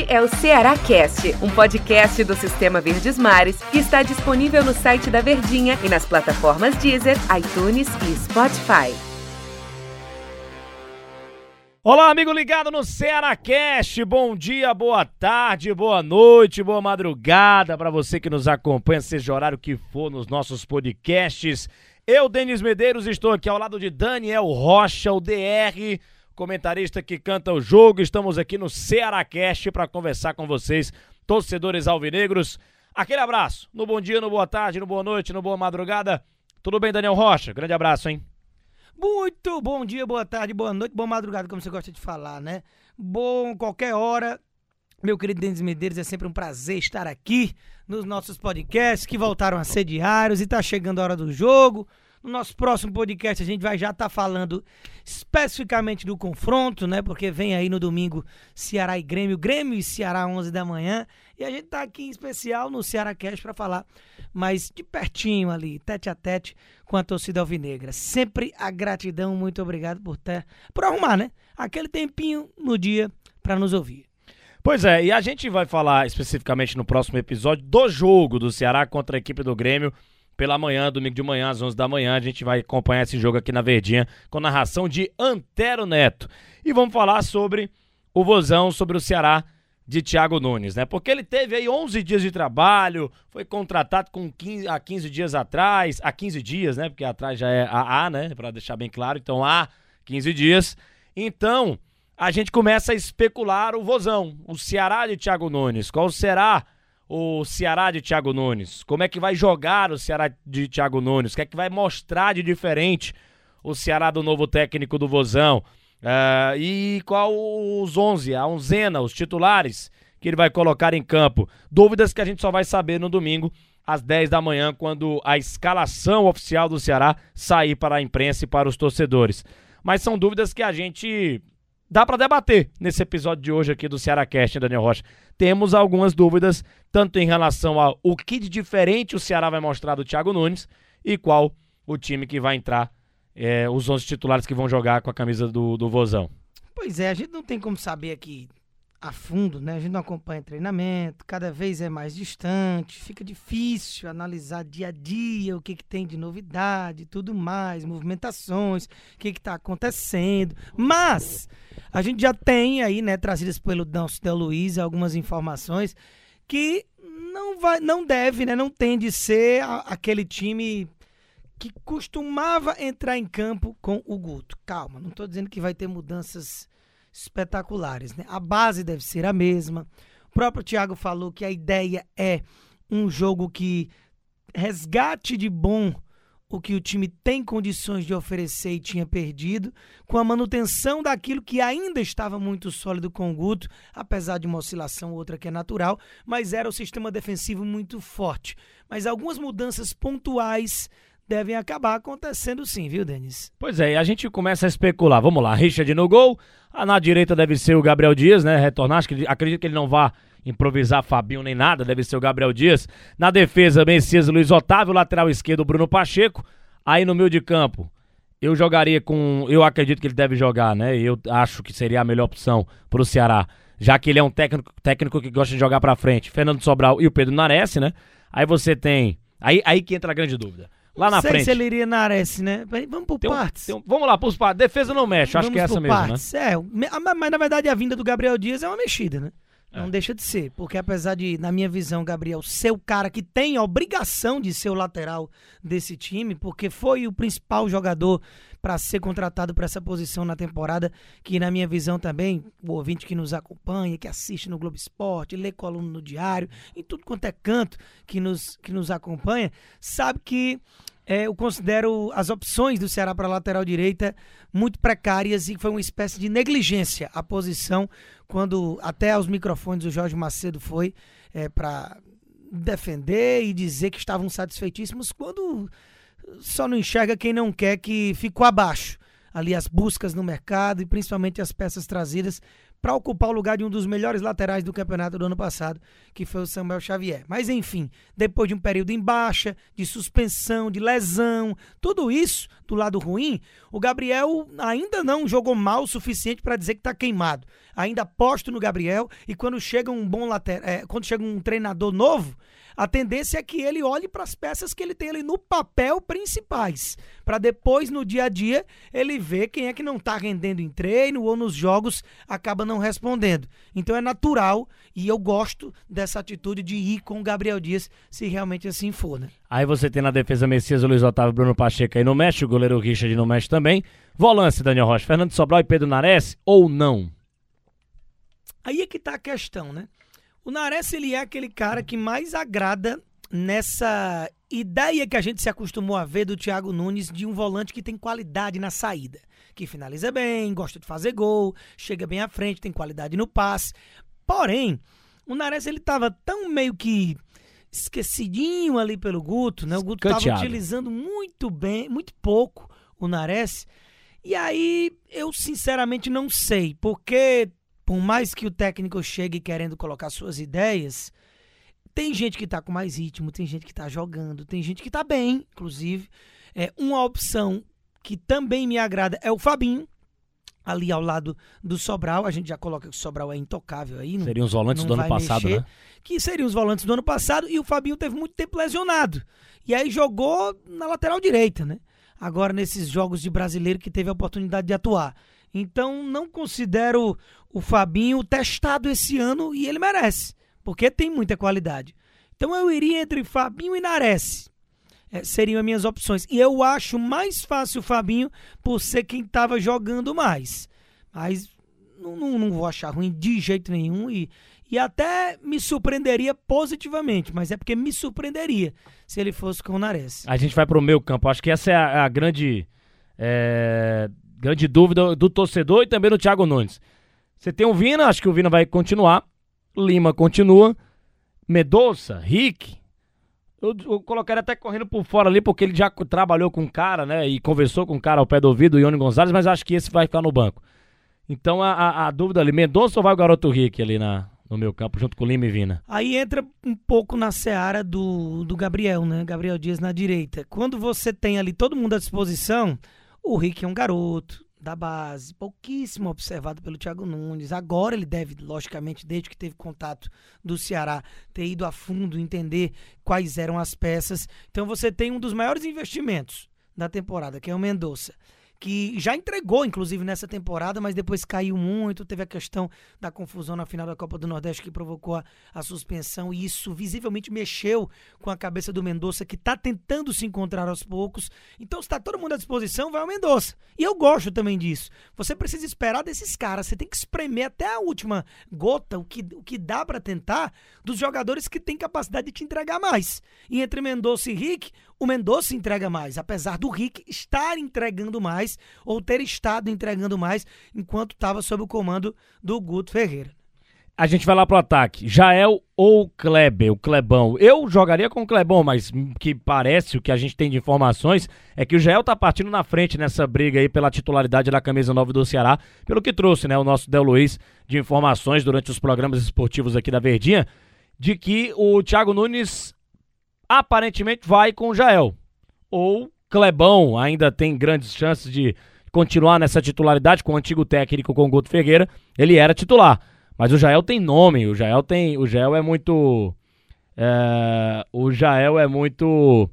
Este é o Ceará Cast, um podcast do Sistema Verdes Mares que está disponível no site da Verdinha e nas plataformas Deezer, iTunes e Spotify. Olá, amigo ligado no Ceará Cast. Bom dia, boa tarde, boa noite, boa madrugada para você que nos acompanha, seja horário que for nos nossos podcasts. Eu, Denis Medeiros, estou aqui ao lado de Daniel Rocha, o DR comentarista que canta o jogo. Estamos aqui no Cearacast para conversar com vocês, torcedores alvinegros. Aquele abraço, no bom dia, no boa tarde, no boa noite, no boa madrugada. Tudo bem, Daniel Rocha? Grande abraço, hein? Muito bom dia, boa tarde, boa noite, boa madrugada, como você gosta de falar, né? Bom, qualquer hora. Meu querido Denis Medeiros, é sempre um prazer estar aqui nos nossos podcasts que voltaram a ser diários e tá chegando a hora do jogo. No nosso próximo podcast a gente vai já estar tá falando especificamente do confronto, né? Porque vem aí no domingo Ceará e Grêmio, Grêmio e Ceará 11 da manhã, e a gente tá aqui em especial no Ceará Cast para falar mais de pertinho ali, tete a tete com a torcida alvinegra. Sempre a gratidão, muito obrigado por ter por arrumar, né? Aquele tempinho no dia para nos ouvir. Pois é, e a gente vai falar especificamente no próximo episódio do jogo do Ceará contra a equipe do Grêmio pela manhã, domingo de manhã, às 11 da manhã. A gente vai acompanhar esse jogo aqui na Verdinha com narração de Antero Neto. E vamos falar sobre o vozão, sobre o Ceará de Thiago Nunes, né? Porque ele teve aí 11 dias de trabalho, foi contratado com 15, há 15 dias atrás, há 15 dias, né? Porque atrás já é a A, né? Para deixar bem claro. Então, há 15 dias. Então, a gente começa a especular o vozão, o Ceará de Thiago Nunes. Qual será o Ceará de Thiago Nunes? Como é que vai jogar o Ceará de Thiago Nunes? O que é que vai mostrar de diferente o Ceará do novo técnico do Vozão? Uh, e qual os 11, a onzena, os titulares que ele vai colocar em campo? Dúvidas que a gente só vai saber no domingo às 10 da manhã, quando a escalação oficial do Ceará sair para a imprensa e para os torcedores. Mas são dúvidas que a gente dá para debater nesse episódio de hoje aqui do Ceará Cast, Daniel Rocha. Temos algumas dúvidas, tanto em relação ao o que de diferente o Ceará vai mostrar do Thiago Nunes e qual o time que vai entrar, é, os 11 titulares que vão jogar com a camisa do, do Vozão. Pois é, a gente não tem como saber aqui a fundo, né? A gente não acompanha treinamento, cada vez é mais distante, fica difícil analisar dia a dia o que, que tem de novidade, tudo mais, movimentações, o que está acontecendo. Mas a gente já tem aí, né, trazidas pelo Del Luiz algumas informações que não vai, não deve, né, não tem de ser a, aquele time que costumava entrar em campo com o Guto. Calma, não estou dizendo que vai ter mudanças espetaculares. Né? A base deve ser a mesma. O próprio Thiago falou que a ideia é um jogo que resgate de bom o que o time tem condições de oferecer e tinha perdido, com a manutenção daquilo que ainda estava muito sólido com o Guto, apesar de uma oscilação outra que é natural, mas era o sistema defensivo muito forte. Mas algumas mudanças pontuais devem acabar acontecendo sim, viu, Denis? Pois é, e a gente começa a especular. Vamos lá, Richard no gol. Ah, na direita deve ser o Gabriel Dias, né? Retornar. Acho que, acredito que ele não vá improvisar Fabinho nem nada, deve ser o Gabriel Dias. Na defesa, Messias Luiz Otávio, lateral esquerdo, Bruno Pacheco. Aí no meio de campo, eu jogaria com. Eu acredito que ele deve jogar, né? Eu acho que seria a melhor opção pro Ceará. Já que ele é um técnico, técnico que gosta de jogar pra frente. Fernando Sobral e o Pedro Nares, né? Aí você tem. Aí, aí que entra a grande dúvida. Lá na sei frente. se ele iria na Ares, né? Vamos por Tem um- partes. tem um- vamos lá, pros partes. Defesa não mexe, acho Vamos que é essa por mesmo, né? partes. É, mas, na verdade a vinda do Gabriel Dias é uma mexida, né? Não É. deixa de ser, porque apesar de, na minha visão, Gabriel ser o cara que tem a obrigação de ser o lateral desse time, porque foi o principal jogador para ser contratado para essa posição na temporada, que na minha visão também, o ouvinte que nos acompanha, que assiste no Globo Esporte, lê coluna no Diário, em tudo quanto é canto que nos, que nos acompanha, sabe que é, eu considero as opções do Ceará para a lateral direita muito precárias e foi uma espécie de negligência a posição quando até aos microfones o Jorge Macedo foi é, para defender e dizer que estavam satisfeitíssimos quando só não enxerga quem não quer que ficou abaixo ali as buscas no mercado e principalmente as peças trazidas para ocupar o lugar de um dos melhores laterais do campeonato do ano passado, que foi o Samuel Xavier. Mas enfim, depois de um período em baixa, de suspensão, de lesão, tudo isso do lado ruim, o Gabriel ainda não jogou mal o suficiente para dizer que está queimado. Ainda aposto no Gabriel e quando chega um bom lateral, é, quando chega um treinador novo, a tendência é que ele olhe para as peças que ele tem ali no papel principais, para depois no dia a dia ele ver quem é que não está rendendo em treino ou nos jogos acaba não respondendo. Então é natural e eu gosto dessa atitude de ir com o Gabriel Dias, se realmente assim for, né? Aí você tem na defesa Messias, Luiz Otávio, Bruno Pacheco aí no mexe, o goleiro Richard no mexe também. Volância, Daniel Rocha, Fernando Sobral e Pedro Nares ou não? Aí é que tá a questão, né? O Nares, ele é aquele cara que mais agrada nessa ideia que a gente se acostumou a ver do Thiago Nunes de um volante que tem qualidade na saída, que finaliza bem, gosta de fazer gol, chega bem à frente, tem qualidade no passe. Porém, o Nares ele tava tão meio que esquecidinho ali pelo Guto, né? O Guto estava utilizando muito bem, muito pouco o Nares. E aí eu sinceramente não sei, porque por mais que o técnico chegue querendo colocar suas ideias, tem gente que tá com mais ritmo, tem gente que tá jogando, tem gente que tá bem, inclusive. É, uma opção que também me agrada é o Fabinho, ali ao lado do Sobral. A gente já coloca que o Sobral é intocável aí. Não, seriam os volantes do ano passado, mexer, né? Que seriam os volantes do ano passado e o Fabinho teve muito tempo lesionado. E aí jogou na lateral direita, né? Agora nesses jogos de brasileiro que teve a oportunidade de atuar. Então não considero o Fabinho testado esse ano e ele merece, porque tem muita qualidade. Então eu iria entre Fabinho e Nares. É, seriam as minhas opções. E eu acho mais fácil o Fabinho por ser quem estava jogando mais. Mas não, não, não, vou achar ruim de jeito nenhum e, e até me surpreenderia positivamente, mas é porque me surpreenderia se ele fosse com o Nares. A gente vai para o meu campo. Acho que essa é a, a grande é, grande dúvida do torcedor e também do Thiago Nunes. Você tem o Vina, acho que o Vina vai continuar. Lima continua. Medoça, Rick. Eu, eu colocaria até correndo por fora ali, porque ele já trabalhou com um cara, né? E conversou com um cara ao pé do ouvido, o Ione Gonzalez, mas acho que esse vai ficar no banco. Então a, a, a dúvida ali, Mendonça ou vai o garoto Rick ali na, no meu campo, junto com Lima e Vina? Aí entra um pouco na seara do, do Gabriel, né? Gabriel Dias na direita. Quando você tem ali todo mundo à disposição, o Rick é um garoto da base, pouquíssimo observado pelo Thiago Nunes. Agora ele deve, logicamente, desde que teve contato do Ceará, ter ido a fundo, entender quais eram as peças. Então você tem um dos maiores investimentos da temporada, que é o Mendonça que já entregou, inclusive, nessa temporada, mas depois caiu muito. Teve a questão da confusão na final da Copa do Nordeste que provocou a, a suspensão, e isso visivelmente mexeu com a cabeça do Mendonça, que está tentando se encontrar aos poucos. Então, se está todo mundo à disposição, vai o Mendonça. E eu gosto também disso. Você precisa esperar desses caras, você tem que espremer até a última gota, o que, o que dá para tentar, dos jogadores que têm capacidade de te entregar mais. E entre Mendonça e Rick, o Mendonça entrega mais, apesar do Rick estar entregando mais ou ter estado entregando mais enquanto estava sob o comando do Guto Ferreira. A gente vai lá pro ataque. Jael ou Kleber, o Clebão. Eu jogaria com o Clebão, mas que parece, o que a gente tem de informações, é que o Jael tá partindo na frente nessa briga aí pela titularidade da camisa 9 do Ceará, pelo que trouxe, né, o nosso Del Luiz de informações durante os programas esportivos aqui da Verdinha, de que o Thiago Nunes aparentemente vai com o Jael. Ou Clebão ainda tem grandes chances de continuar nessa titularidade com o antigo técnico com o Guto Ferreira. Ele era titular. Mas o Jael tem nome, o Jael tem. O Jael é muito. É, o Jael é muito.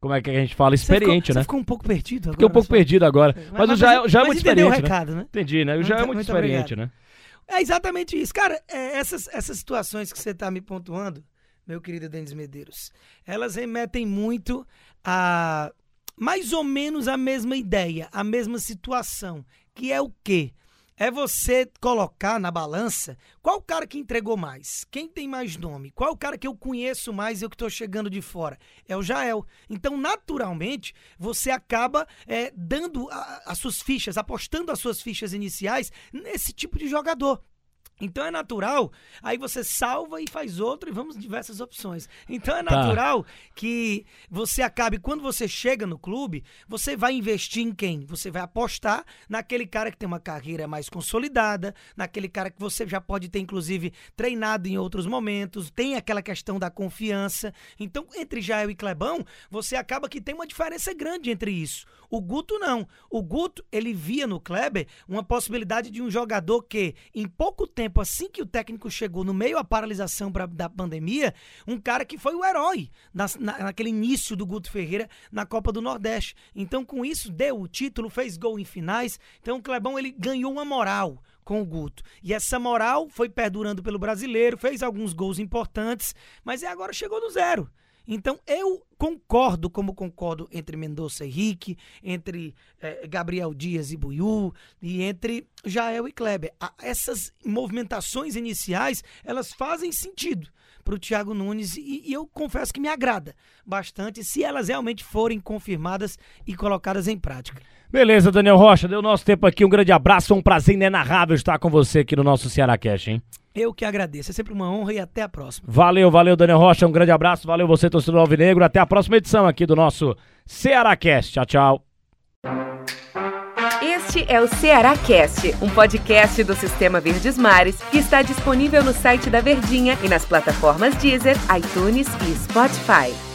Como é que a gente fala? Experiente, ficou, né? Você ficou um pouco perdido agora. Fiquei um pouco só. perdido agora. Mas, mas, o Jael, já é muito experiente. O né? recado, né? Entendi, né? O Jael é muito, muito experiente, obrigado. né? É exatamente isso. Cara, é, essas, essas situações que você está me pontuando, meu querido Denis Medeiros, elas remetem muito a mais ou menos a mesma ideia, a mesma situação, que é o quê? É você colocar na balança qual o cara que entregou mais, quem tem mais nome, qual o cara que eu conheço mais e eu que estou chegando de fora. É o Jael. Então, naturalmente, você acaba é, dando as suas fichas, apostando as suas fichas iniciais nesse tipo de jogador. Então é natural, aí você salva e faz outro e vamos diversas opções. Então é Tá. natural que você acabe, quando você chega no clube, você vai investir em quem? Você vai apostar naquele cara que tem uma carreira mais consolidada, naquele cara que você já pode ter, inclusive, treinado em outros momentos, tem aquela questão da confiança. Então, entre Jael e Clebão, você acaba que tem uma diferença grande entre isso. O Guto não. O Guto, ele via no Kleber uma possibilidade de um jogador que, em pouco tempo, assim que o técnico chegou no meio à paralisação pra- da pandemia, um cara que foi o herói nas- na- naquele início do Guto Ferreira na Copa do Nordeste. Então, com isso, deu o título, fez gol em finais. Então, o Clebão, ele ganhou uma moral com o Guto. E essa moral foi perdurando pelo brasileiro, fez alguns gols importantes, mas é agora chegou no zero. Então eu concordo, como concordo entre Mendonça e Henrique, entre eh, Gabriel Dias e Buiú, e entre Jael e Kleber. A- essas movimentações iniciais, elas fazem sentido para o Thiago Nunes e, e eu confesso que me agrada bastante se elas realmente forem confirmadas e colocadas em prática. Beleza, Daniel Rocha, deu nosso tempo aqui. Um grande abraço, um prazer inenarrável estar com você aqui no nosso Ceará Cash, hein? Eu que agradeço, é sempre uma honra e até a próxima. Valeu, valeu, Daniel Rocha. Um grande abraço. Valeu você, torcedor Alvinegro. Até a próxima edição aqui do nosso Ceará Cast. Tchau, tchau. Este é o Ceará Cast, um podcast do Sistema Verdes Mares que está disponível no site da Verdinha e nas plataformas Deezer, iTunes e Spotify.